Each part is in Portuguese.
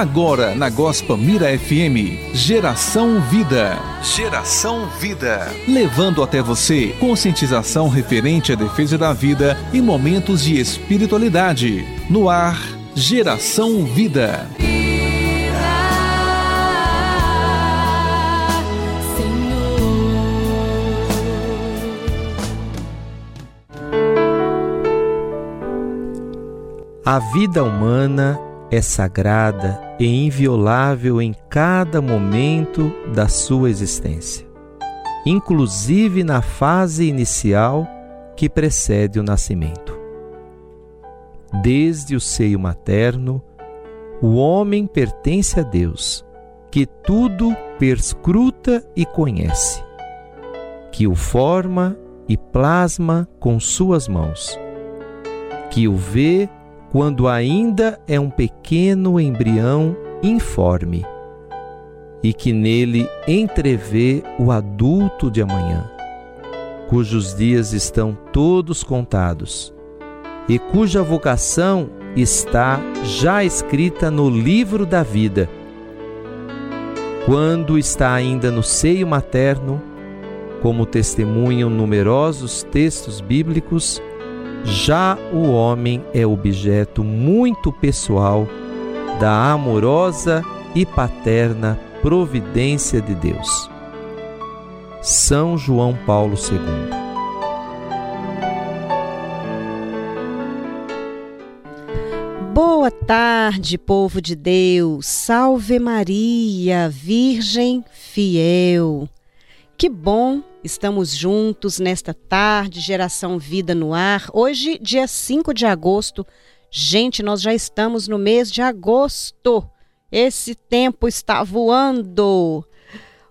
Agora na Gospa Mira FM, Geração Vida. Geração Vida. Levando até você conscientização referente à defesa da vida e momentos de espiritualidade. No ar, Geração Vida. A vida humana é sagrada e inviolável em cada momento da sua existência, inclusive na fase inicial que precede o nascimento. Desde o seio materno, o homem pertence a Deus, que tudo perscruta e conhece, que o forma e plasma com suas mãos, que o vê quando ainda é um pequeno embrião informe e que nele entrevê o adulto de amanhã, cujos dias estão todos contados e cuja vocação está já escrita no livro da vida. Quando está ainda no seio materno, como testemunham numerosos textos bíblicos, já o homem é objeto muito pessoal da amorosa e paterna providência de Deus. São João Paulo II. Boa tarde, povo de Deus. Salve Maria, Virgem fiel. Que bom Estamos juntos nesta tarde, Geração Vida no Ar. Hoje, dia 5 de agosto. Gente, nós já estamos no mês de agosto. Esse tempo está voando.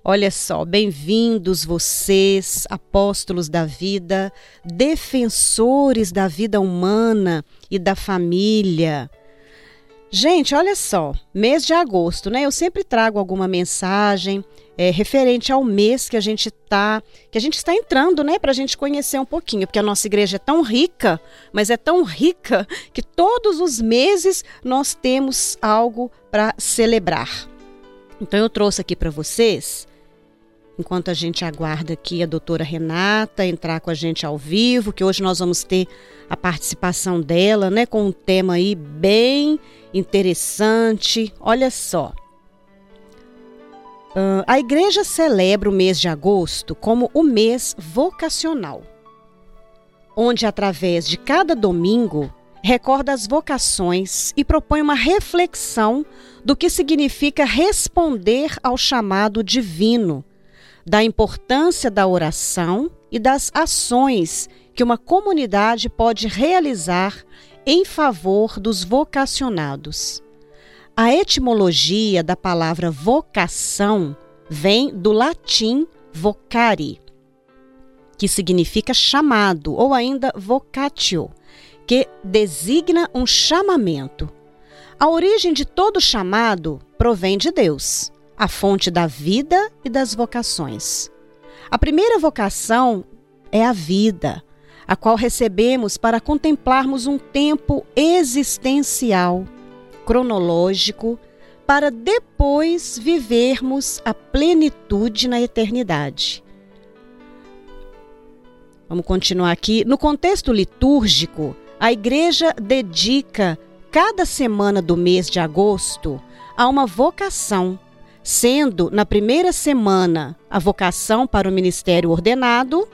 Olha só, bem-vindos vocês, apóstolos da vida, defensores da vida humana e da família. Gente, olha só, mês de agosto, né? Eu sempre trago alguma mensagem é, referente ao mês que a gente tá, que a gente está entrando, né, para a gente conhecer um pouquinho, porque a nossa igreja é tão rica, mas é tão rica que todos os meses nós temos algo para celebrar. Então eu trouxe aqui para vocês, enquanto a gente aguarda aqui a doutora Renata entrar com a gente ao vivo, que hoje nós vamos ter a participação dela, né, com um tema aí bem interessante. Olha só. Uh, a igreja celebra o mês de agosto como o mês vocacional, onde, através de cada domingo, recorda as vocações e propõe uma reflexão do que significa responder ao chamado divino, da importância da oração e das ações que uma comunidade pode realizar em favor dos vocacionados. A etimologia da palavra vocação vem do latim vocare, que significa chamado, ou ainda vocatio, que designa um chamamento. A origem de todo chamado provém de Deus, a fonte da vida e das vocações. A primeira vocação é a vida, a qual recebemos para contemplarmos um tempo existencial cronológico para depois vivermos a plenitude na eternidade. Vamos continuar aqui. No contexto litúrgico, a igreja dedica cada semana do mês de agosto a uma vocação, sendo na primeira semana a vocação para o ministério ordenado,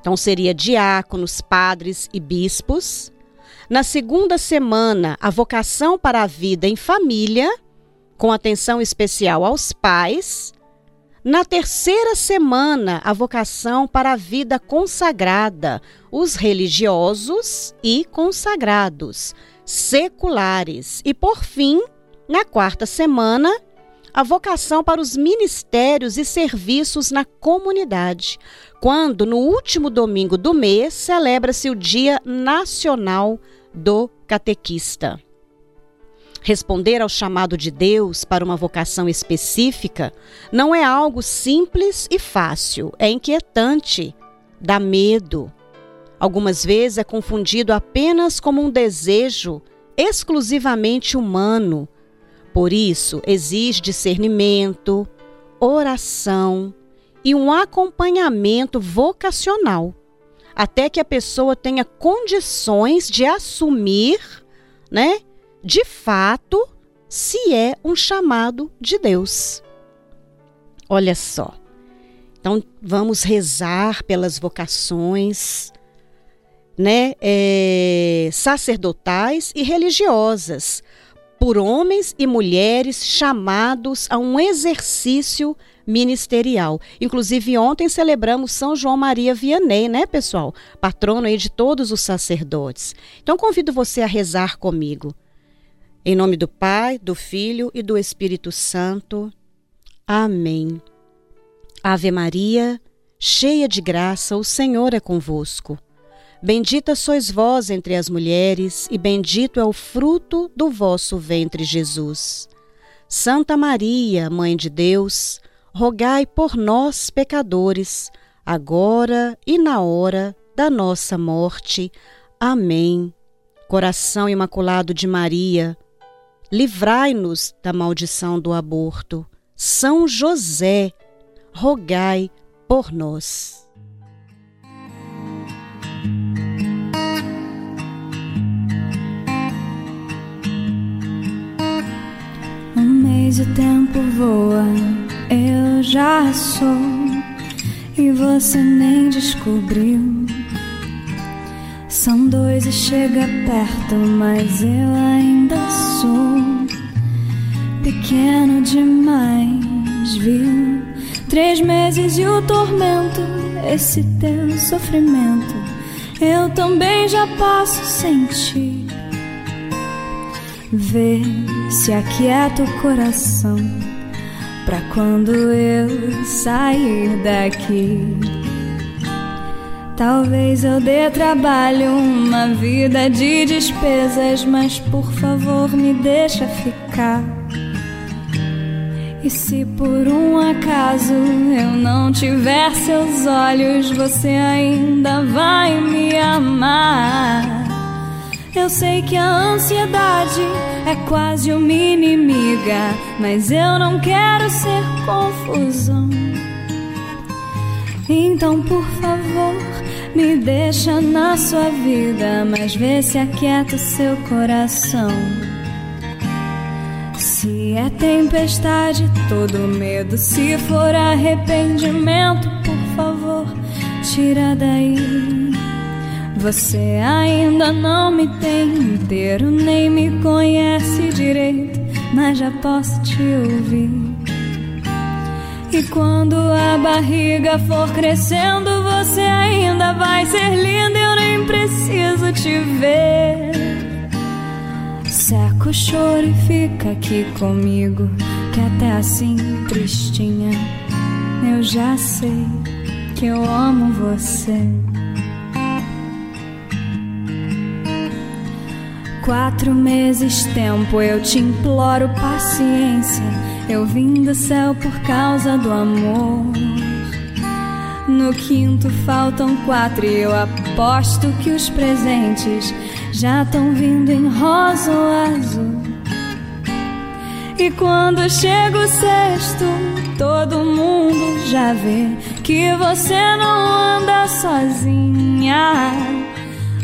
então seria diáconos, padres e bispos. Na segunda semana, a vocação para a vida em família, com atenção especial aos pais. Na terceira semana, a vocação para a vida consagrada, os religiosos e consagrados, seculares. E por fim, na quarta semana, a vocação para os ministérios e serviços na comunidade, quando no último domingo do mês celebra-se o Dia Nacional do catequista. Responder ao chamado de Deus para uma vocação específica não é algo simples e fácil, é inquietante, dá medo. Algumas vezes é confundido apenas como um desejo exclusivamente humano, Por isso, exige discernimento, oração e um acompanhamento vocacional, até que a pessoa tenha condições de assumir, né, de fato, se é um chamado de Deus. Olha só. Então, vamos rezar pelas vocações, né, é, sacerdotais e religiosas, por homens e mulheres chamados a um exercício ministerial. Inclusive, ontem celebramos São João Maria Vianney, né, pessoal? Patrono aí de todos os sacerdotes. Então, convido você a rezar comigo. Em nome do Pai, do Filho e do Espírito Santo. Amém. Ave Maria, cheia de graça, o Senhor é convosco. Bendita sois vós entre as mulheres, e bendito é o fruto do vosso ventre, Jesus. Santa Maria, Mãe de Deus, rogai por nós, pecadores, agora e na hora da nossa morte. Amém. Coração Imaculado de Maria, livrai-nos da maldição do aborto. São José, rogai por nós. Mas o tempo voa, eu já sou e você nem descobriu. São dois e chega perto, mas eu ainda sou pequeno demais, viu? Três meses e o tormento, esse teu sofrimento, eu também já posso sentir. Vê se aquieta o coração pra quando eu sair daqui. Talvez eu dê trabalho, uma vida de despesas, mas por favor me deixa ficar. E se por um acaso eu não tiver seus olhos, você ainda vai me amar. Eu sei que a ansiedade é quase uma inimiga, mas eu não quero ser confusão. Então, por favor, me deixa na sua vida, mas vê se aquieta o seu coração. Se é tempestade, todo medo, se for arrependimento, por favor, tira daí. Você ainda não me tem inteiro, nem me conhece direito, mas já posso te ouvir. E quando a barriga for crescendo, você ainda vai ser linda, eu nem preciso te ver. Seca o choro e fica aqui comigo, que até assim, tristinha, eu já sei que eu amo você. Quatro meses tempo, eu te imploro paciência. Eu vim do céu por causa do amor. No quinto faltam quatro e eu aposto que os presentes já estão vindo em rosa ou azul. E quando chega o sexto, todo mundo já vê que você não anda sozinha.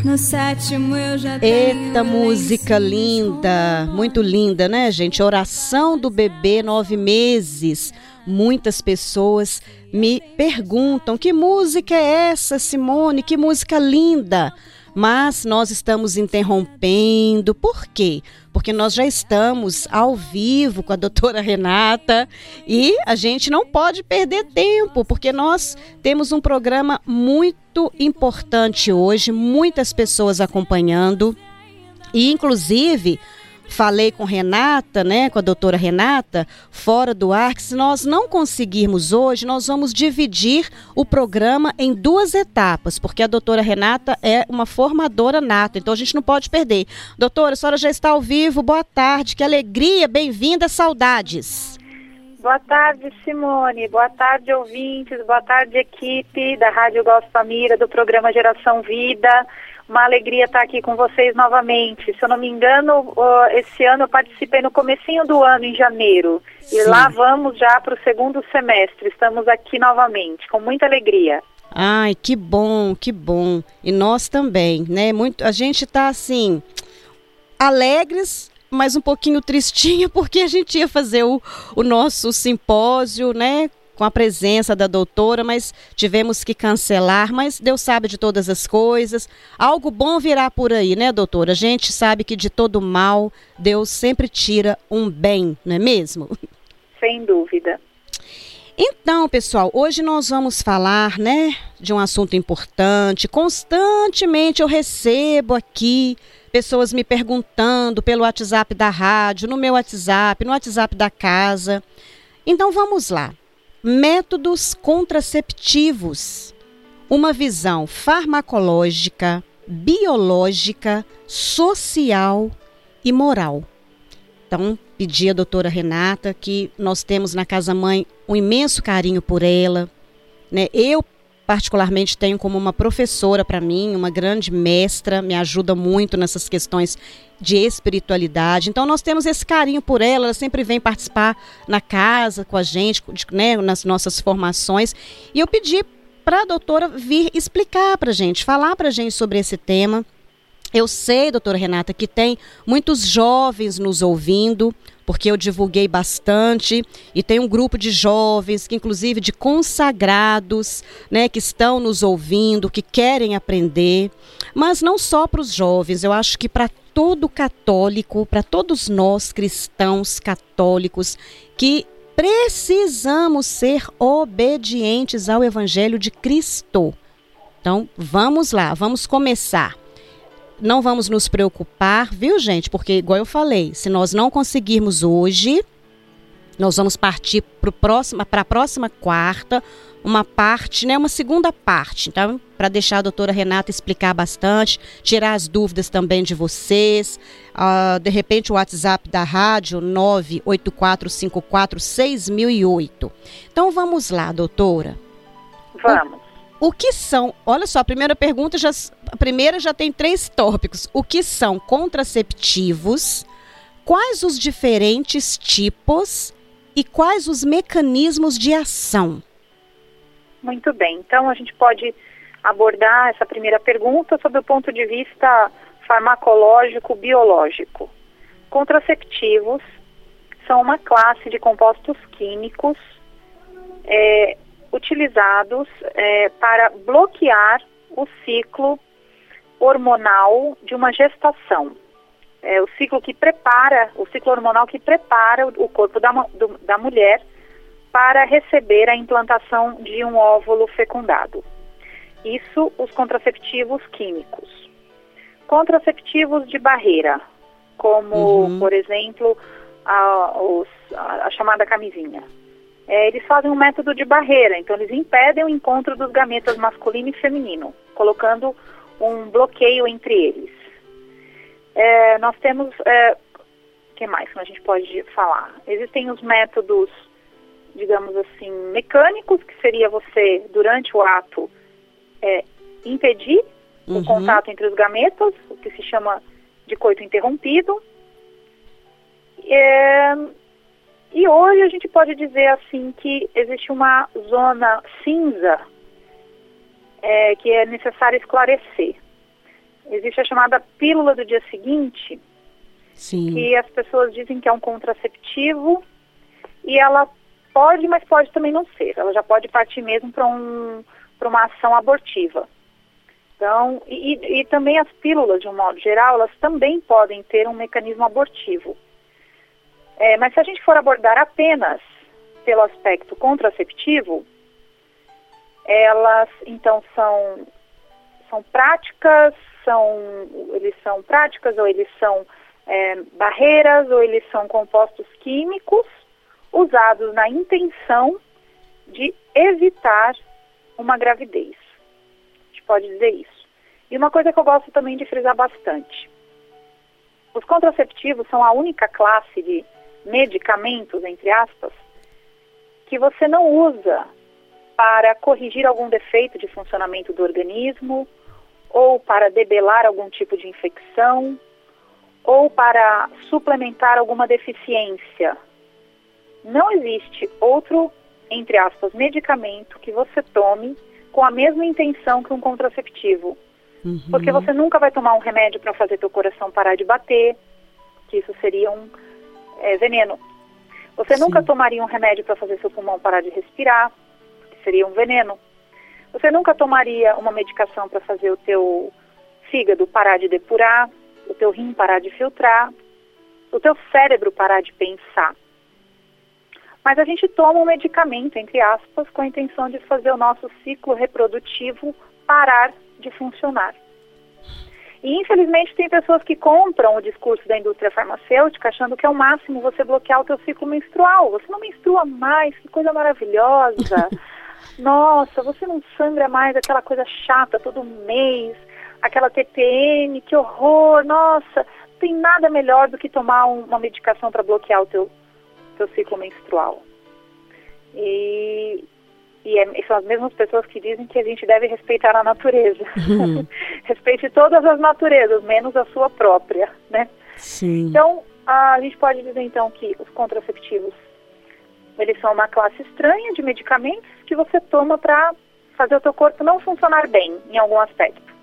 No sétimo eu já Eita música linda, muito linda, né, gente? Oração do bebê nove meses. Muitas pessoas me perguntam que música é essa, Simone? Que música linda! Mas nós estamos interrompendo. Por quê? Porque nós já estamos ao vivo com a doutora Renata e a gente não pode perder tempo, porque nós temos um programa muito importante hoje, muitas pessoas acompanhando. E, inclusive, falei com Renata, né, com a doutora Renata, fora do ar, que se nós não conseguirmos hoje, nós vamos dividir o programa em duas etapas, porque a doutora Renata é uma formadora nata, então a gente não pode perder. Doutora, a senhora já está ao vivo, boa tarde, que alegria, bem-vinda, saudades. Boa tarde, Simone. Boa tarde, ouvintes. Boa tarde, equipe da Rádio Gosto Família, do programa Geração Vida. Uma alegria estar aqui com vocês novamente. Se eu não me engano, esse ano eu participei no comecinho do ano, em janeiro. Sim. E lá vamos já para o segundo semestre. Estamos aqui novamente, com muita alegria. Ai, que bom, que bom. E nós também, né? Muito, a gente está assim alegres, mas um pouquinho tristinha porque a gente ia fazer o, o nosso simpósio, né? Com a presença da doutora, mas tivemos que cancelar. Mas Deus sabe de todas as coisas. Algo bom virá por aí, né, doutora? A gente sabe que de todo mal, Deus sempre tira um bem, não é mesmo? Sem dúvida. Então, pessoal, hoje nós vamos falar, né, de um assunto importante. Constantemente eu recebo aqui pessoas me perguntando pelo WhatsApp da rádio, no meu WhatsApp, no WhatsApp da casa. Então vamos lá. Métodos contraceptivos. Uma visão farmacológica, biológica, social e moral. Então, pedi à doutora Renata que nós temos na Casa Mãe um imenso carinho por ela. Né? Eu, particularmente, tenho como uma professora para mim, uma grande mestra, me ajuda muito nessas questões de espiritualidade. Então nós temos esse carinho por ela, ela sempre vem participar na casa com a gente, né, nas nossas formações. E eu pedi para a doutora vir explicar para a gente, falar para a gente sobre esse tema. Eu sei, doutora Renata, que tem muitos jovens nos ouvindo, porque eu divulguei bastante e tem um grupo de jovens, que inclusive de consagrados, né, que estão nos ouvindo, que querem aprender, mas não só para os jovens, eu acho que para todo católico, para todos nós cristãos católicos que precisamos ser obedientes ao evangelho de Cristo. Então, vamos lá, vamos começar. Não vamos nos preocupar, viu, gente? Porque, igual eu falei, se nós não conseguirmos hoje, nós vamos partir para a próxima quarta uma parte, né, uma segunda parte. Então, para deixar a doutora Renata explicar bastante, tirar as dúvidas também de vocês. Uh, de repente, o WhatsApp da rádio 984546008. Então, vamos lá, doutora. Vamos. O, que são? Olha só, a primeira pergunta já, a primeira já tem três tópicos. O que são contraceptivos? Quais os diferentes tipos e quais os mecanismos de ação? Muito bem. Então, a gente pode abordar essa primeira pergunta sob o ponto de vista farmacológico biológico. Contraceptivos são uma classe de compostos químicos é, utilizados é, para bloquear o ciclo hormonal de uma gestação. É o ciclo que prepara, o ciclo hormonal que prepara o, corpo da, do, da mulher para receber a implantação de um óvulo fecundado. Isso os contraceptivos químicos. Contraceptivos de barreira, como, uhum. por exemplo, a, os, a, a chamada camisinha. É, eles fazem um método de barreira, então eles impedem o encontro dos gametas masculino e feminino, colocando um bloqueio entre eles. É, nós temos, é, o que mais que a gente pode falar? Existem os métodos digamos assim, mecânicos, que seria você, durante o ato, é, impedir uhum. o contato entre os gametas, o que se chama de coito interrompido. É, e hoje a gente pode dizer assim que existe uma zona cinza é, que é necessário esclarecer. Existe a chamada pílula do dia seguinte, Sim. que as pessoas dizem que é um contraceptivo e ela Pode, mas pode também não ser. Ela já pode partir mesmo para um, uma ação abortiva. Então, e, e, também as pílulas, de um modo geral, elas também podem ter um mecanismo abortivo. É, mas se a gente for abordar apenas pelo aspecto contraceptivo, elas então são, são práticas, são, eles são práticas ou eles são é, barreiras ou eles são compostos químicos usados na intenção de evitar uma gravidez. A gente pode dizer isso. E uma coisa que eu gosto também de frisar bastante: os contraceptivos são a única classe de medicamentos, entre aspas, que você não usa para corrigir algum defeito de funcionamento do organismo ou para debelar algum tipo de infecção, ou para suplementar alguma deficiência. Não existe outro, entre aspas, medicamento que você tome com a mesma intenção que um contraceptivo. Uhum. Porque você nunca vai tomar um remédio para fazer teu coração parar de bater, que isso seria um é, veneno. Você Sim. nunca tomaria um remédio para fazer seu pulmão parar de respirar, que seria um veneno. Você nunca tomaria uma medicação para fazer o teu fígado parar de depurar, o teu rim parar de filtrar, o teu cérebro parar de pensar. Mas a gente toma um medicamento, entre aspas, com a intenção de fazer o nosso ciclo reprodutivo parar de funcionar. E infelizmente tem pessoas que compram o discurso da indústria farmacêutica achando que é o máximo você bloquear o teu ciclo menstrual. Você não menstrua mais, que coisa maravilhosa. Nossa, você não sangra mais aquela coisa chata todo mês, aquela TPM, que horror, nossa, não tem nada melhor do que tomar um, uma medicação para bloquear o teu, teu ciclo menstrual. E, e, é, e, são as mesmas pessoas que dizem que a gente deve respeitar a natureza. Uhum. Respeite todas as naturezas, menos a sua própria, né? Sim. Então, a gente pode dizer então que os contraceptivos eles são uma classe estranha de medicamentos que você toma para fazer o teu corpo não funcionar bem em algum aspecto.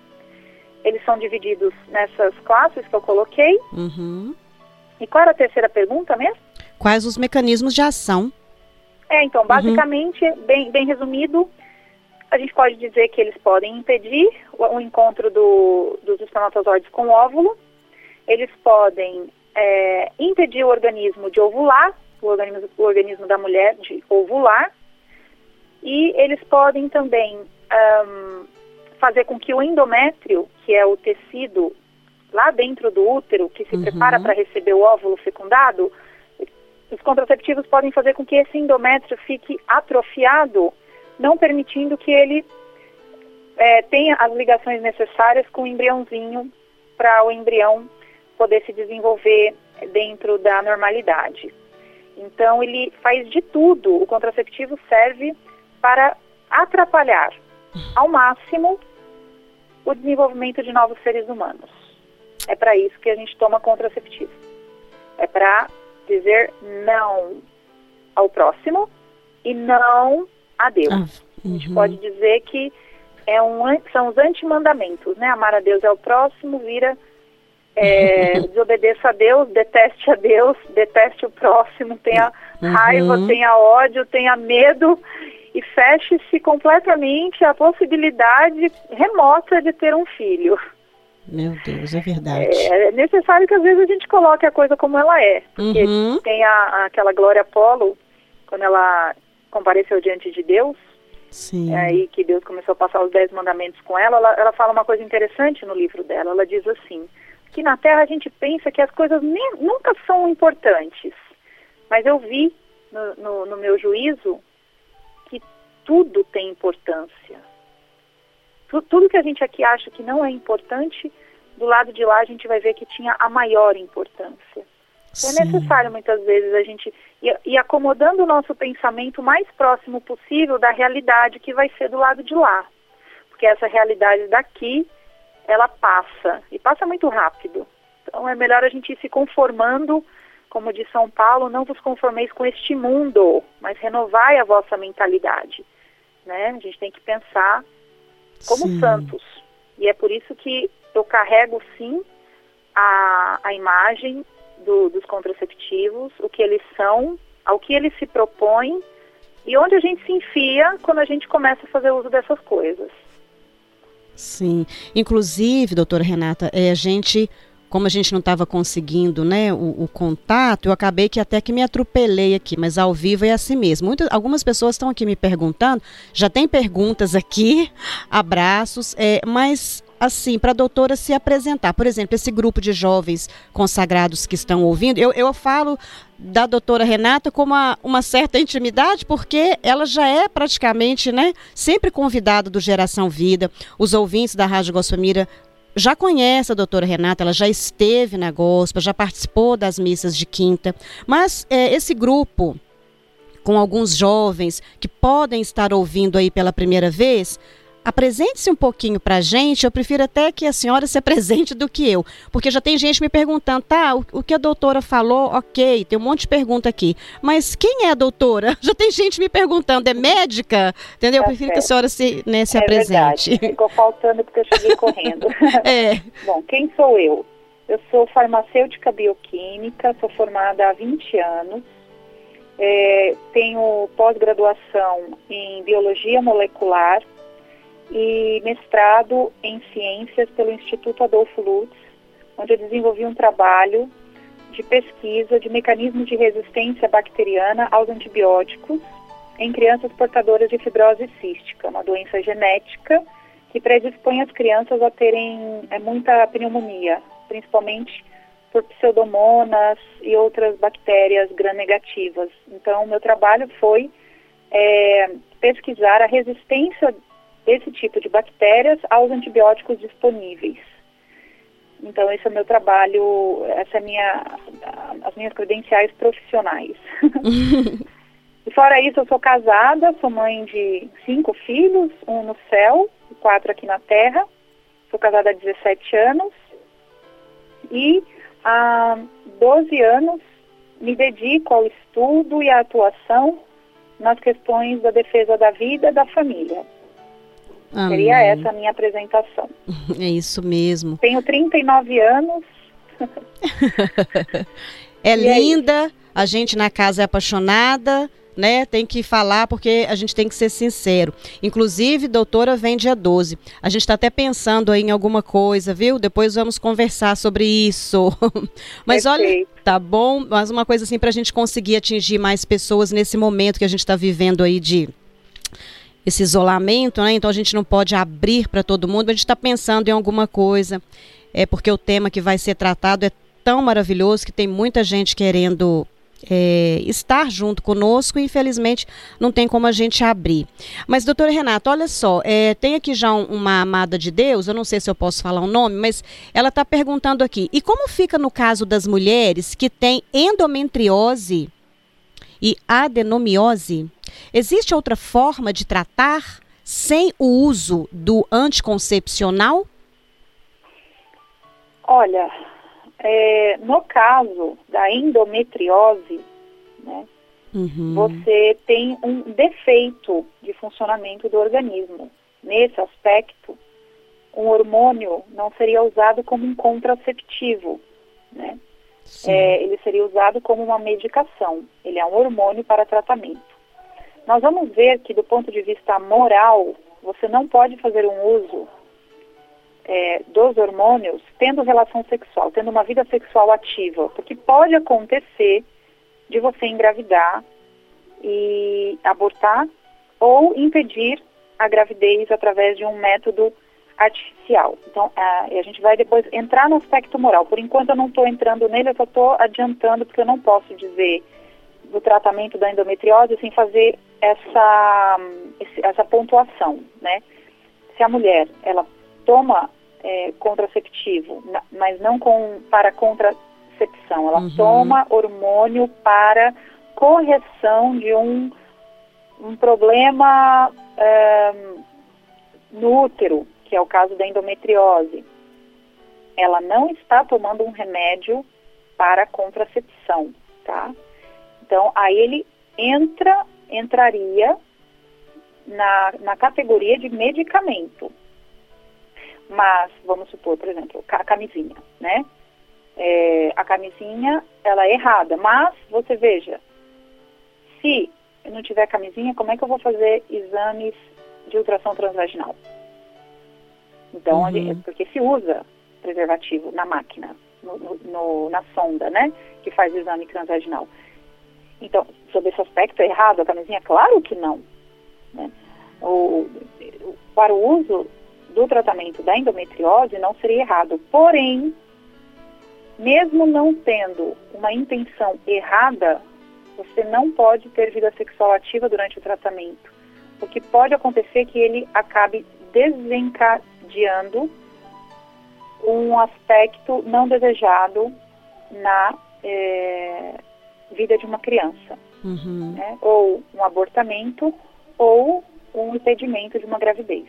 Eles são divididos nessas classes que eu coloquei. Uhum. E qual era a terceira pergunta mesmo? Quais os mecanismos de ação é, então, basicamente, uhum. bem, bem resumido, a gente pode dizer que eles podem impedir o, encontro do, dos espermatozoides com o óvulo, eles podem é, impedir o organismo de ovular, o organismo, o organismo da mulher de ovular, e eles podem também um, fazer com que o endométrio, que é o tecido lá dentro do útero, que se uhum. prepara para receber o óvulo fecundado, os contraceptivos podem fazer com que esse endométrio fique atrofiado, não permitindo que ele é, tenha as ligações necessárias com o embriãozinho para o embrião poder se desenvolver dentro da normalidade. Então, ele faz de tudo. O contraceptivo serve para atrapalhar ao máximo o desenvolvimento de novos seres humanos. É para isso que a gente toma contraceptivo. É para dizer não ao próximo e não a Deus. Ah, uhum. A gente pode dizer que é um, são os antimandamentos, né? Amar a Deus é o próximo, vira é, desobedeça a Deus, deteste a Deus, deteste o próximo, tenha uhum. raiva, tenha ódio, tenha medo e feche-se completamente a possibilidade remota de ter um filho. Meu Deus, é verdade. É, é necessário que às vezes a gente coloque a coisa como ela é. Porque uhum. tem a, aquela Glória Apolo, quando ela compareceu diante de Deus, Sim. É aí que Deus começou a passar os dez mandamentos com ela, ela, ela fala uma coisa interessante no livro dela. Ela diz assim, que na Terra a gente pensa que as coisas nem, nunca são importantes. Mas eu vi no, no, no meu juízo que tudo tem importância tudo que a gente aqui acha que não é importante, do lado de lá a gente vai ver que tinha a maior importância. É necessário muitas vezes a gente ir, ir acomodando o nosso pensamento mais próximo possível da realidade que vai ser do lado de lá. Porque essa realidade daqui, ela passa, e passa muito rápido. Então é melhor a gente ir se conformando, como diz São Paulo, não vos conformeis com este mundo, mas renovai a vossa mentalidade. Né? A gente tem que pensar como sim. santos. E é por isso que eu carrego sim a, a imagem do, dos contraceptivos, o que eles são, ao que eles se propõem e onde a gente se enfia quando a gente começa a fazer uso dessas coisas. Sim. Inclusive, doutora Renata, é, a gente como a gente não estava conseguindo né, o, o, contato, eu acabei que até que me atropelei aqui, mas ao vivo é assim mesmo. Muitas, algumas pessoas estão aqui me perguntando, já tem perguntas aqui, abraços, é, mas assim, para a doutora se apresentar. Por exemplo, esse grupo de jovens consagrados que estão ouvindo, eu, eu falo da doutora Renata com uma, uma certa intimidade, porque ela já é praticamente, né, sempre convidada do Geração Vida. Os ouvintes da Rádio Gospamira já conhece a doutora Renata, ela já esteve na gospel, já participou das missas de quinta, mas é, esse grupo, com alguns jovens que podem estar ouvindo aí pela primeira vez, apresente-se um pouquinho para a gente. Eu prefiro até que a senhora se apresente do que eu, porque já tem gente me perguntando, tá, o, o que a doutora falou, ok, tem um monte de pergunta aqui, mas quem é a doutora? Já tem gente me perguntando, é médica? Entendeu? Eu tá prefiro que a senhora se, né, se é apresente. Verdade. Ficou faltando porque eu cheguei correndo. é. Bom, quem sou eu? Eu sou farmacêutica bioquímica, sou formada há 20 anos, é, tenho pós-graduação em biologia molecular e mestrado em ciências pelo Instituto Adolfo Lutz, onde eu desenvolvi um trabalho de pesquisa de mecanismos de resistência bacteriana aos antibióticos em crianças portadoras de fibrose cística, uma doença genética que predispõe as crianças a terem é, muita pneumonia, principalmente por pseudomonas e outras bactérias gram-negativas. Então, meu trabalho foi é, pesquisar a resistência desse tipo de bactérias aos antibióticos disponíveis. Então, esse é o meu trabalho, essa é minha, as minhas credenciais profissionais. e fora isso, eu sou casada, sou mãe de cinco filhos, um no céu e quatro aqui na terra. Sou casada há 17 anos. E há 12 anos me dedico ao estudo e à atuação nas questões da defesa da vida e da família. Amém. Seria essa a minha apresentação. É isso mesmo. Tenho 39 anos. é e linda, a gente na casa é apaixonada, né? Tem que falar porque a gente tem que ser sincero. Inclusive, doutora vem dia 12. A gente está até pensando aí em alguma coisa, viu? Depois vamos conversar sobre isso. Mas Perfeito. olha, tá bom? Mas uma coisa assim para a gente conseguir atingir mais pessoas nesse momento que a gente está vivendo aí de esse isolamento, né? Então a gente não pode abrir para todo mundo, a gente está pensando em alguma coisa. É porque o tema que vai ser tratado é tão maravilhoso que tem muita gente querendo é, estar junto conosco e infelizmente não tem como a gente abrir. Mas, doutora Renata, olha só, é, tem aqui já um, uma amada de Deus, eu não sei se eu posso falar o um nome, mas ela está perguntando aqui, e como fica no caso das mulheres que têm endometriose e adenomiose? Existe outra forma de tratar sem o uso do anticoncepcional? Olha, é, no caso da endometriose, né, uhum. você tem um defeito de funcionamento do organismo. Nesse aspecto, um hormônio não seria usado como um contraceptivo, né? É, ele seria usado como uma medicação. Ele é um hormônio para tratamento. Nós vamos ver que, do ponto de vista moral, você não pode fazer um uso é, dos hormônios tendo relação sexual, tendo uma vida sexual ativa, porque pode acontecer de você engravidar e abortar ou impedir a gravidez através de um método artificial. Então, a, a gente vai depois entrar no aspecto moral. Por enquanto eu não estou entrando nele, eu só estou adiantando porque eu não posso dizer do tratamento da endometriose sem fazer essa, essa pontuação, né? Se a mulher, ela toma é, contraceptivo, mas não com, para contracepção, ela uhum. toma hormônio para correção de um, um problema é, no útero, que é o caso da endometriose. Ela não está tomando um remédio para contracepção, tá? Então, aí ele entra, entraria na, na categoria de medicamento. Mas, vamos supor, por exemplo, a camisinha, né? É, a camisinha, ela é errada, mas você veja, se eu não tiver camisinha, como é que eu vou fazer exames de ultrassom transvaginal? Então, uhum. porque se usa preservativo na máquina, no, no, na sonda, né, que faz o exame transvaginal. Então, sobre esse aspecto, é errado a camisinha? Claro que não. Né? O, para o uso do tratamento da endometriose não seria errado. Porém, mesmo não tendo uma intenção errada, você não pode ter vida sexual ativa durante o tratamento. O que pode acontecer é que ele acabe desencadeando um aspecto não desejado na é, vida de uma criança, uhum. né? ou um abortamento ou um impedimento de uma gravidez.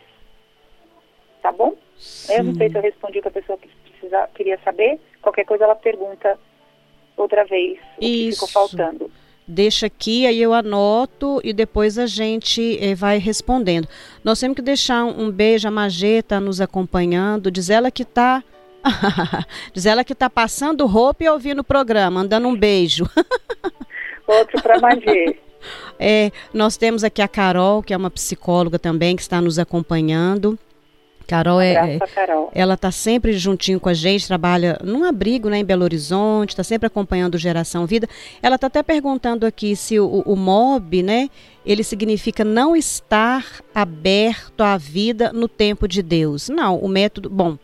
tá bom? Sim. Eu não sei se eu respondi o que a pessoa precisa, queria saber. Qualquer coisa ela pergunta outra vez o que ficou faltando deixa aqui, aí eu anoto e depois a gente eh, vai respondendo. Nós temos que deixar um, um beijo, a Magê está nos acompanhando, diz ela que está diz ela que está passando roupa e ouvindo o programa, andando um beijo. Outro para Magê. É, nós temos aqui a Carol, que é uma psicóloga também, que está nos acompanhando. Carol é, é Carol. ela está sempre juntinho com a gente, trabalha num abrigo, né, em Belo Horizonte, está sempre acompanhando Geração Vida. Ela está até perguntando aqui se o, o MOB, né, ele significa não estar aberto à vida no tempo de Deus. Não, o método, bom,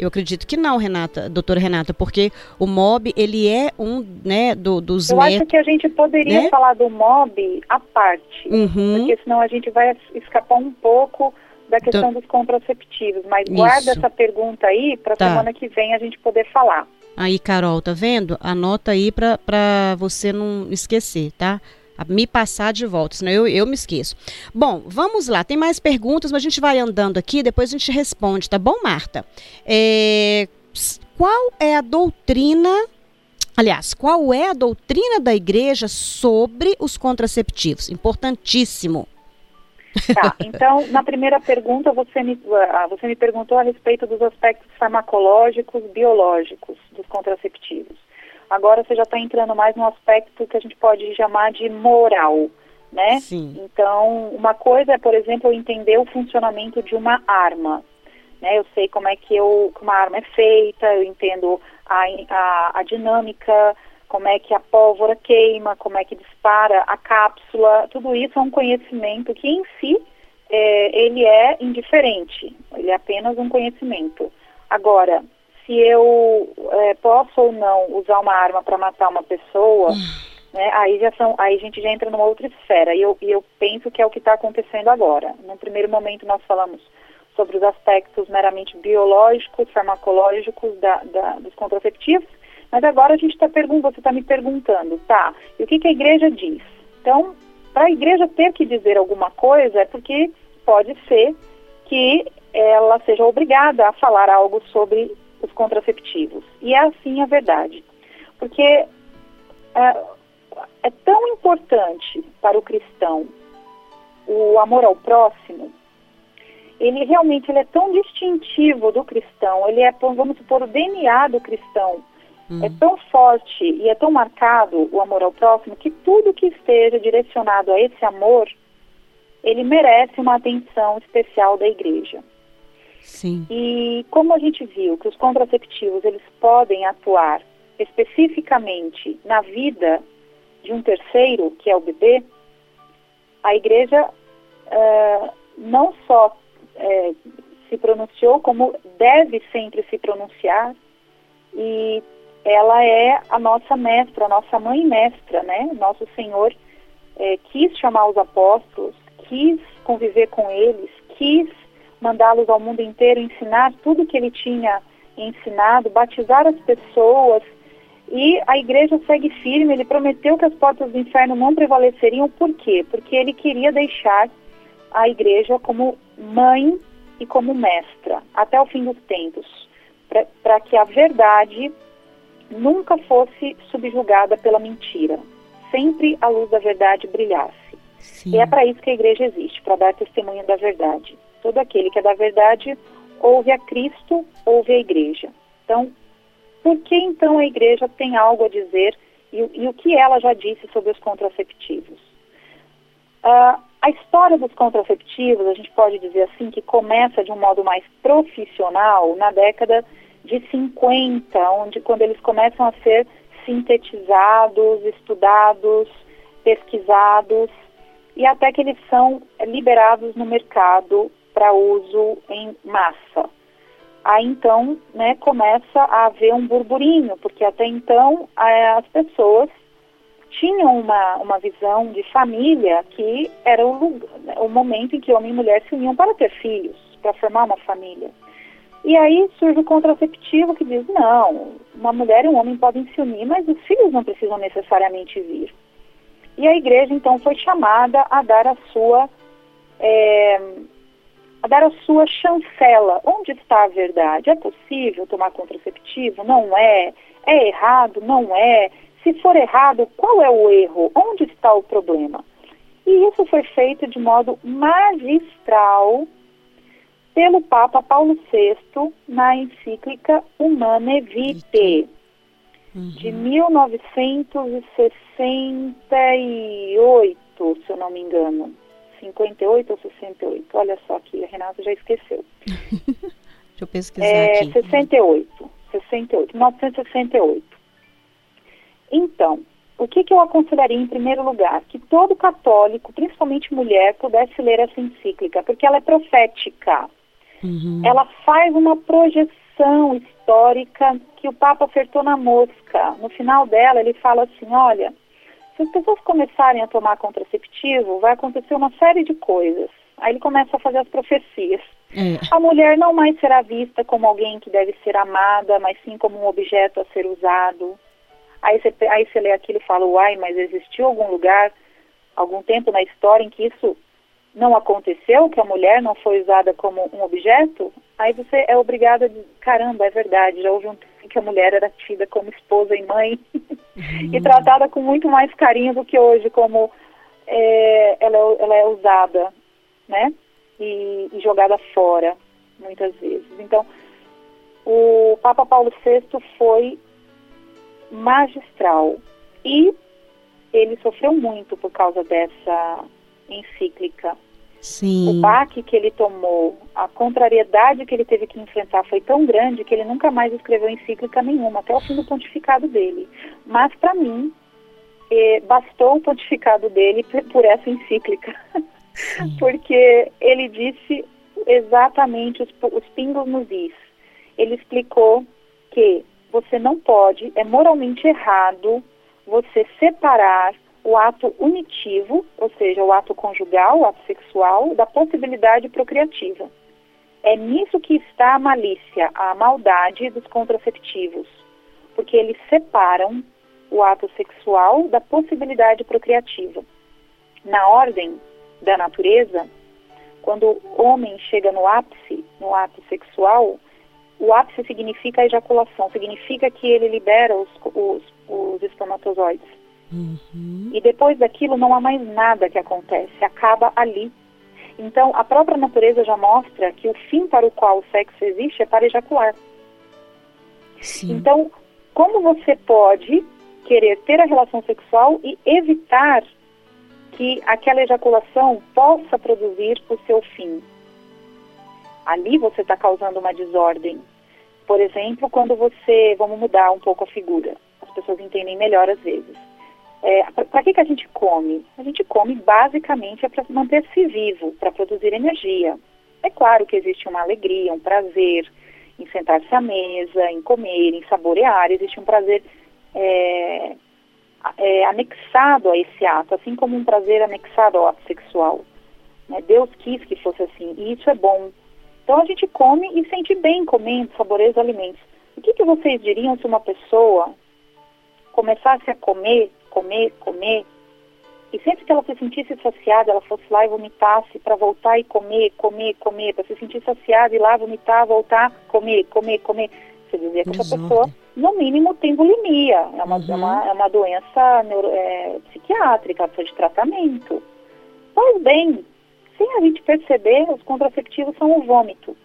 eu acredito que não, Renata, doutora Renata, porque o MOB, ele é um, né, do, dos Eu acho que a gente poderia né? falar do MOB à parte, uhum. porque senão a gente vai escapar um pouco da então questão então, dos contraceptivos, mas isso. guarda essa pergunta aí para tá. semana que vem a gente poder falar. Aí, Carol, tá vendo? Anota aí para você não esquecer, tá? Me passar de volta, senão eu, eu me esqueço. Bom, vamos lá. Tem mais perguntas, mas a gente vai andando aqui, depois a gente responde, tá bom, Marta? É, qual é a doutrina Aliás, qual é a doutrina da igreja sobre os contraceptivos? Importantíssimo. Tá, então, na primeira pergunta, você me, ah, você me perguntou a respeito dos aspectos farmacológicos, biológicos dos contraceptivos. Agora você já está entrando mais no aspecto que a gente pode chamar de moral, né? Sim. Então, uma coisa é, por exemplo, eu entender o funcionamento de uma arma. Né? Eu sei como é que eu, uma arma é feita, eu entendo a, a, a dinâmica como é que a pólvora queima, como é que dispara a cápsula, tudo isso é um conhecimento que em si é, ele é indiferente, ele é apenas um conhecimento. Agora, se eu é, posso ou não usar uma arma para matar uma pessoa, né, aí já são, aí a gente já entra numa outra esfera. E eu, e eu penso que é o que está acontecendo agora. No primeiro momento nós falamos sobre os aspectos meramente biológicos, farmacológicos da, da, dos contraceptivos, mas agora a gente está perguntando, você está me perguntando, tá? E o que, que a igreja diz? Então, para a igreja ter que dizer alguma coisa é porque pode ser que ela seja obrigada a falar algo sobre os contraceptivos. E é assim a verdade. Porque é, é tão importante para o cristão o amor ao próximo, ele realmente ele é tão distintivo do cristão, ele é, vamos supor, o DNA do cristão, Hum. É tão forte e é tão marcado o amor ao próximo que tudo que esteja direcionado a esse amor, ele merece uma atenção especial da igreja. Sim. E como a gente viu que os contraceptivos eles podem atuar especificamente na vida de um terceiro, que é o bebê, a igreja uh, não só uh, se pronunciou, como deve sempre se pronunciar e ela é a nossa mestra, a nossa mãe mestra, né? Nosso Senhor é, quis chamar os apóstolos, quis conviver com eles, quis mandá-los ao mundo inteiro, ensinar tudo que ele tinha ensinado, batizar as pessoas. E a igreja segue firme, ele prometeu que as portas do inferno não prevaleceriam, por quê? Porque ele queria deixar a igreja como mãe e como mestra, até o fim dos tempos, para que a verdade nunca fosse subjugada pela mentira. Sempre a luz da verdade brilhasse. Sim. E é para isso que a igreja existe, para dar testemunho da verdade. Todo aquele que é da verdade ouve a Cristo, ouve a igreja. Então, por que então a igreja tem algo a dizer e, e o que ela já disse sobre os contraceptivos? Uh, a história dos contraceptivos, a gente pode dizer assim, que começa de um modo mais profissional na década de 50, onde quando eles começam a ser sintetizados, estudados, pesquisados e até que eles são liberados no mercado para uso em massa. Aí então, né, começa a haver um burburinho, porque até então as pessoas tinham uma, uma visão de família que era o, o momento em que homem e mulher se uniam para ter filhos, para formar uma família. E aí surge o contraceptivo que diz, não, uma mulher e um homem podem se unir, mas os filhos não precisam necessariamente vir. E a igreja então foi chamada a dar a sua, é, a dar a sua chancela. Onde está a verdade? É possível tomar contraceptivo? Não é? É errado? Não é? Se for errado, qual é o erro? Onde está o problema? E isso foi feito de modo magistral pelo Papa Paulo VI na encíclica Humane Vitae, uhum. de 1968, se eu não me engano. 58 ou 68? Olha só aqui, a Renata já esqueceu. Deixa eu pesquisar é, aqui. 68, 68, 1968. Então, o que, que eu aconselharia em primeiro lugar? Que todo católico, principalmente mulher, pudesse ler essa encíclica, porque ela é profética. Uhum. Ela faz uma projeção histórica que o Papa acertou na mosca. No final dela, ele fala assim: olha, se as pessoas começarem a tomar contraceptivo, vai acontecer uma série de coisas. Aí ele começa a fazer as profecias. É. A mulher não mais será vista como alguém que deve ser amada, mas sim como um objeto a ser usado. Aí você, aí você lê aquilo e fala, uai, mas existiu algum lugar, algum tempo na história em que isso não aconteceu, que a mulher não foi usada como um objeto? Aí você é obrigada a dizer, caramba, é verdade, já houve um em que a mulher era tida como esposa e mãe uhum. e tratada com muito mais carinho do que hoje, como é, ela, é, ela é usada, né? E, e jogada fora, muitas vezes. Então, o Papa Paulo VI foi magistral. E ele sofreu muito por causa dessa encíclica. Sim. O baque que ele tomou, a contrariedade que ele teve que enfrentar foi tão grande que ele nunca mais escreveu encíclica nenhuma, até o fim do pontificado dele. Mas, para mim, eh, bastou o pontificado dele por essa encíclica. Porque ele disse exatamente os, os pingos nos is. Ele explicou que você não pode, é moralmente errado você separar o ato unitivo, ou seja, o ato conjugal, o ato sexual, da possibilidade procriativa. É nisso que está a malícia, a maldade dos contraceptivos, porque eles separam o ato sexual da possibilidade procriativa. Na ordem da natureza, quando o homem chega no ápice, no ato sexual, o ápice significa a ejaculação, significa que ele libera os, os, os espermatozoides. Uhum. E depois daquilo não há mais nada que acontece, acaba ali. Então, a própria natureza já mostra que o fim para o qual o sexo existe é para ejacular. Sim. Então, como você pode querer ter a relação sexual e evitar que aquela ejaculação possa produzir o seu fim? Ali você está causando uma desordem. Por exemplo, quando você. Vamos mudar um pouco a figura. As pessoas entendem melhor às vezes. É, para que, que a gente come? A gente come basicamente é para manter-se vivo, para produzir energia. É claro que existe uma alegria, um prazer em sentar-se à mesa, em comer, em saborear. Existe um prazer é, é, anexado a esse ato, assim como um prazer anexado ao ato sexual. Né? Deus quis que fosse assim, e isso é bom. Então a gente come e sente bem comendo, saboreia os alimentos. O que, que vocês diriam se uma pessoa começasse a comer, comer, comer, e sempre que ela se sentisse saciada, ela fosse lá e vomitasse para voltar e comer, comer, comer, para se sentir saciada e lá vomitar, voltar, comer, comer, comer. Você dizia que essa pessoa, no mínimo, tem bulimia. É uma, uhum. é uma, é uma doença neuro, é, psiquiátrica, precisa de tratamento. Pois bem, sem a gente perceber, os contraceptivos são o vômito.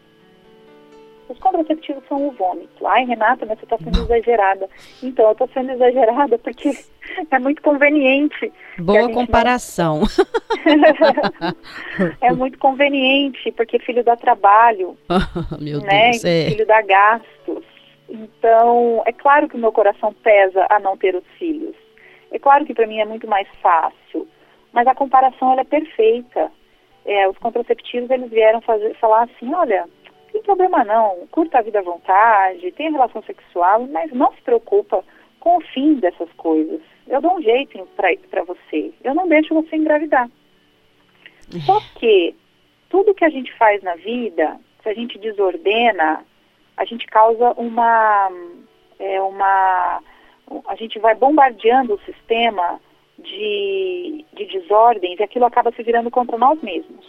Os contraceptivos são o vômito. Ai, Renata, mas você está sendo exagerada. Então, eu estou sendo exagerada porque é muito conveniente. Boa comparação. Não... é muito conveniente, porque filho dá trabalho. Meu né? Deus, é. Filho dá gastos. Então, é claro que o meu coração pesa a não ter os filhos. É claro que para mim é muito mais fácil. Mas a comparação ela é perfeita é, os contraceptivos eles vieram fazer, falar assim, olha, tem problema não, curta a vida à vontade, tenha relação sexual, mas não se preocupa com o fim dessas coisas. Eu dou um jeito para você, eu não deixo você engravidar. Só que tudo que a gente faz na vida, se a gente desordena, a gente causa uma, é, uma, a gente vai bombardeando o sistema de, de desordens e aquilo acaba se virando contra nós mesmos.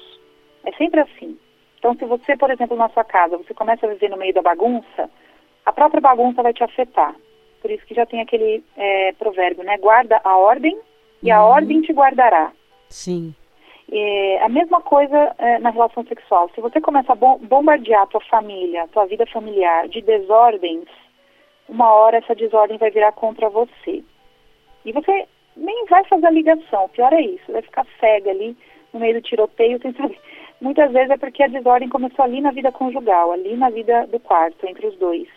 É sempre assim. Então, se você, por exemplo, na sua casa, você começa a viver no meio da bagunça, a própria bagunça vai te afetar. Por isso que já tem aquele é, provérbio, né? Guarda a ordem e a uhum. ordem te guardará. Sim. É, a mesma coisa é, na relação sexual. Se você começa a bombardear a tua família, a tua vida familiar de desordens, uma hora essa desordem vai virar contra você. E você nem vai fazer a ligação, o pior é isso, vai ficar cega ali no meio do tiroteio sem saber. Muitas vezes é porque a desordem começou ali na vida conjugal, ali na vida do quarto, entre os dois.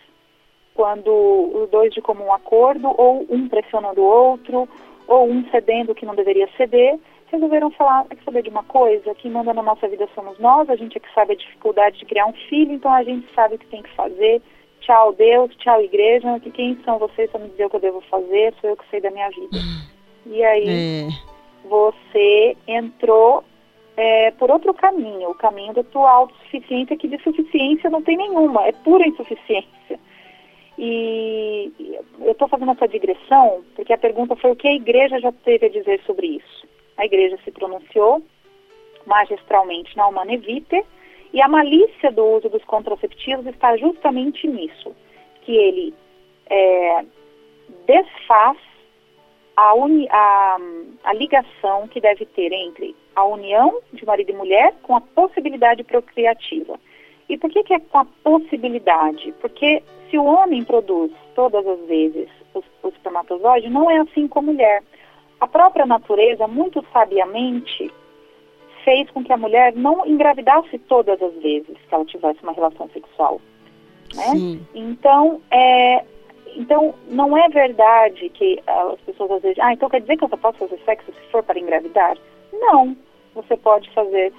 Quando os dois de comum acordo, ou um pressionando o outro, ou um cedendo o que não deveria ceder, resolveram falar, é que saber de uma coisa, quem manda na nossa vida somos nós, a gente é que sabe a dificuldade de criar um filho, então a gente sabe o que tem que fazer. Tchau Deus, tchau igreja, que quem são vocês para me dizer o que eu devo fazer, sou eu que sei da minha vida. E aí é. você entrou é, por outro caminho, o caminho da tua autossuficiência, que de suficiência não tem nenhuma, é pura insuficiência. E eu estou fazendo essa digressão porque a pergunta foi o que a igreja já teve a dizer sobre isso. A igreja se pronunciou magistralmente na Humana Vitae e a malícia do uso dos contraceptivos está justamente nisso, que ele é, desfaz a, uni, a, a ligação que deve ter entre a união de marido e mulher com a possibilidade procriativa. E por que, que é com a possibilidade? Porque se o homem produz todas as vezes o, o espermatozoide, não é assim com a mulher. A própria natureza, muito sabiamente, fez com que a mulher não engravidasse todas as vezes que ela tivesse uma relação sexual. Né? Então, é, então, não é verdade que as pessoas às vezes, ah, então quer dizer que eu só posso fazer sexo se for para engravidar? Não. Você pode fazer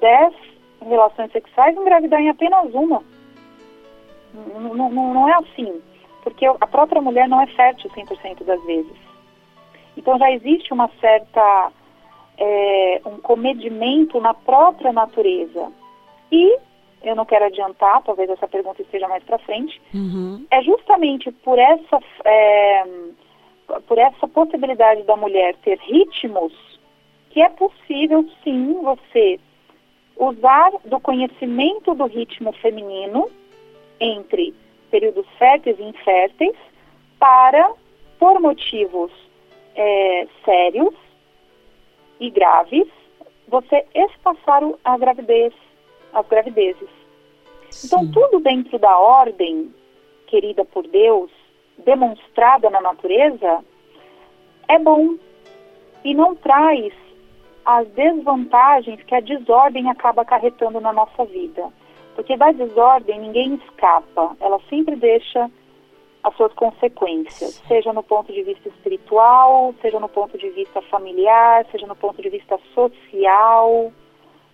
10 relações sexuais e engravidar em apenas uma. Não, não, não é assim. Porque a própria mulher não é fértil 100% das vezes. Então já existe uma certa é, um comedimento na própria natureza. E eu não quero adiantar, talvez essa pergunta esteja mais para frente, uhum. é justamente por essa, é, por essa possibilidade da mulher ter ritmos que é possível sim você usar do conhecimento do ritmo feminino entre períodos férteis e inférteis para, por motivos é, sérios e graves, você espaçar a gravidez as gravidezes. Então, Sim. Então, tudo dentro da ordem querida por Deus, demonstrada na natureza, é bom e não traz as desvantagens que a desordem acaba acarretando na nossa vida. Porque da desordem ninguém escapa, ela sempre deixa as suas consequências, seja no ponto de vista espiritual, seja no ponto de vista familiar, seja no ponto de vista social.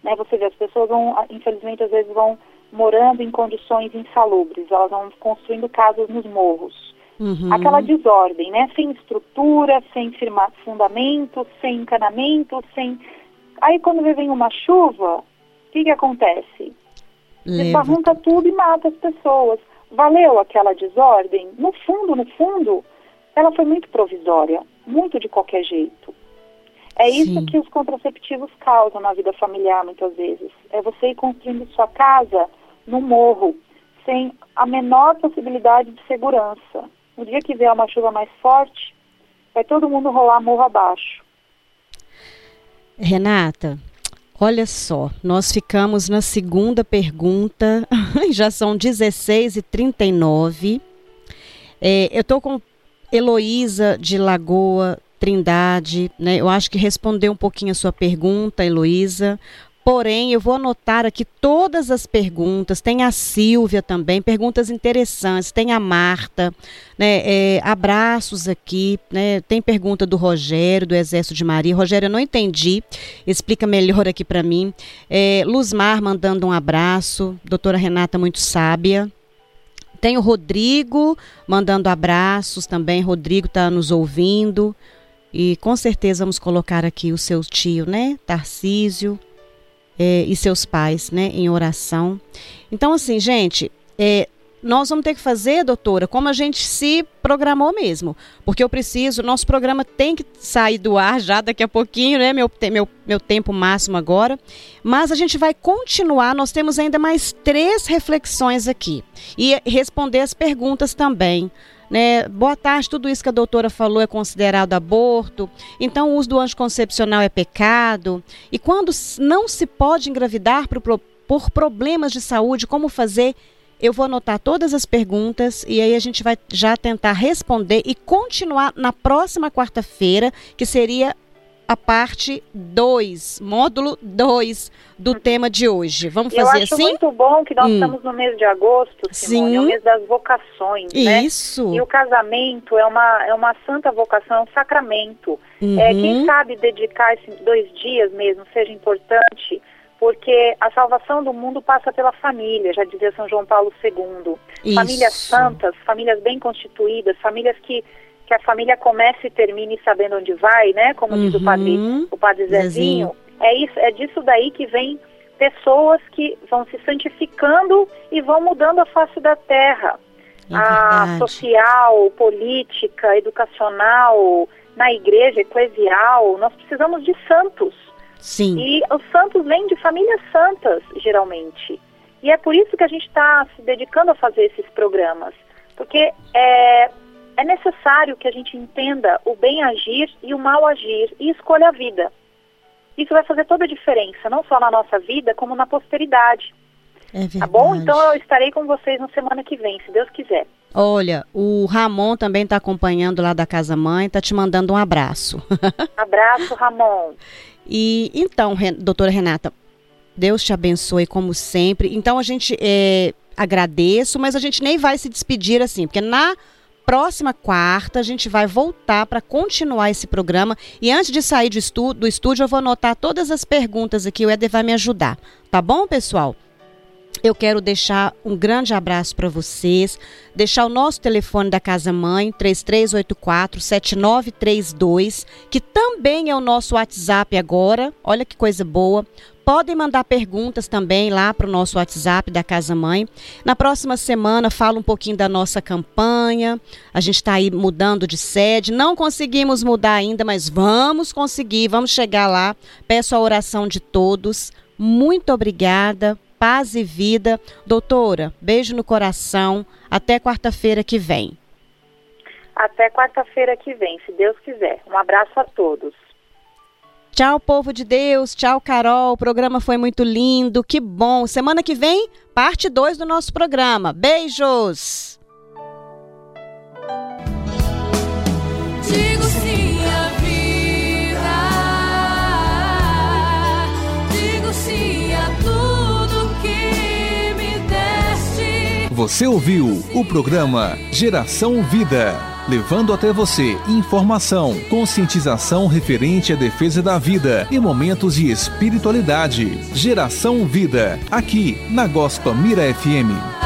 Né? Você vê, as pessoas vão, infelizmente, às vezes vão morando em condições insalubres, elas vão construindo casas nos morros. Uhum. Aquela desordem, né? Sem estrutura, sem firma, fundamento, sem encanamento, sem. Aí quando vem uma chuva, o que, que acontece? Desbarranca tudo e mata as pessoas. Valeu aquela desordem? No fundo, no fundo, ela foi muito provisória, muito de qualquer jeito. É isso Sim. que os contraceptivos causam na vida familiar, muitas vezes. É você ir construindo sua casa no morro, sem a menor possibilidade de segurança. No dia que vier uma chuva mais forte, vai todo mundo rolar morro abaixo. Renata, olha só, nós ficamos na segunda pergunta, já são 16 e 39 é, Eu estou com Heloísa de Lagoa Trindade, né? Eu acho que respondeu um pouquinho a sua pergunta, Heloísa. Porém, eu vou anotar aqui todas as perguntas. Tem a Silvia também, perguntas interessantes. Tem a Marta, né? É, abraços aqui, né? Tem pergunta do Rogério, do Exército de Maria. Rogério, eu não entendi. Explica melhor aqui para mim. É, Luzmar mandando um abraço. Doutora Renata, muito sábia. Tem o Rodrigo mandando abraços também. Rodrigo está nos ouvindo. E com certeza vamos colocar aqui o seu tio, né, Tarcísio, é, e seus pais, né, em oração. Então, assim, gente, é, nós vamos ter que fazer, doutora, como a gente se programou mesmo. Porque eu preciso, nosso programa tem que sair do ar já daqui a pouquinho, né? Meu, meu, meu tempo máximo agora. Mas a gente vai continuar, nós temos ainda mais três reflexões aqui. E responder as perguntas também. Né? Boa tarde, tudo isso que a doutora falou é considerado aborto, então o uso do anticoncepcional é pecado. E quando não se pode engravidar por, por problemas de saúde, como fazer? Eu vou anotar todas as perguntas e aí a gente vai já tentar responder e continuar na próxima quarta-feira, que seria a parte 2, módulo 2 do uhum. tema de hoje. Vamos fazer assim? Eu acho muito bom que nós hum. estamos no mês de agosto, Simone, Sim. é o mês das vocações, né? Isso. E o casamento é uma, é uma santa vocação, é um sacramento. Uhum. É, quem sabe dedicar esses dois dias mesmo seja importante, porque a salvação do mundo passa pela família, já dizia São João Paulo II. Isso. Famílias santas, famílias bem constituídas, famílias que que a família comece e termine sabendo onde vai, né? Como uhum. diz o padre, uhum. o padre Zezinho. Zezinho. É, isso, é disso daí que vem pessoas que vão se santificando e vão mudando a face da terra. É a social, política, educacional, na igreja, eclesial, nós precisamos de santos. Sim. E os santos vêm de famílias santas, geralmente. E é por isso que a gente está se dedicando a fazer esses programas. Porque é, é necessário que a gente entenda o bem agir e o mal agir e escolha a vida. Isso vai fazer toda a diferença, não só na nossa vida, como na posteridade. É verdade. Tá bom? Então eu estarei com vocês na semana que vem, se Deus quiser. Olha, o Ramon também está acompanhando lá da Casa Mãe, está te mandando um abraço. Abraço, Ramon. E então, doutora Renata, Deus te abençoe como sempre. Então a gente é, agradeço, mas a gente nem vai se despedir assim, porque na próxima quarta a gente vai voltar para continuar esse programa. E antes de sair do, estúdio, eu vou anotar todas as perguntas aqui. O Éder vai me ajudar. Tá bom, pessoal? Eu quero deixar um grande abraço para vocês, deixar o nosso telefone da Casa Mãe, 3384-7932, que também é o nosso WhatsApp agora. Olha que coisa boa. Podem mandar perguntas também lá para o nosso WhatsApp da Casa Mãe. Na próxima semana falo um pouquinho da nossa campanha. A gente está aí mudando de sede. Não conseguimos mudar ainda, mas vamos conseguir, vamos chegar lá. Peço a oração de todos. Muito obrigada. Paz e vida. Doutora, beijo no coração. Até quarta-feira que vem. Até quarta-feira que vem, se Deus quiser. Um abraço a todos. Tchau, povo de Deus. Tchau, Carol. O programa foi muito lindo. Que bom. Semana que vem, parte 2 do nosso programa. Beijos. Você ouviu o programa Geração Vida levando até você informação, conscientização referente à defesa da vida e momentos de espiritualidade. Geração Vida, aqui na Gospa Mira FM.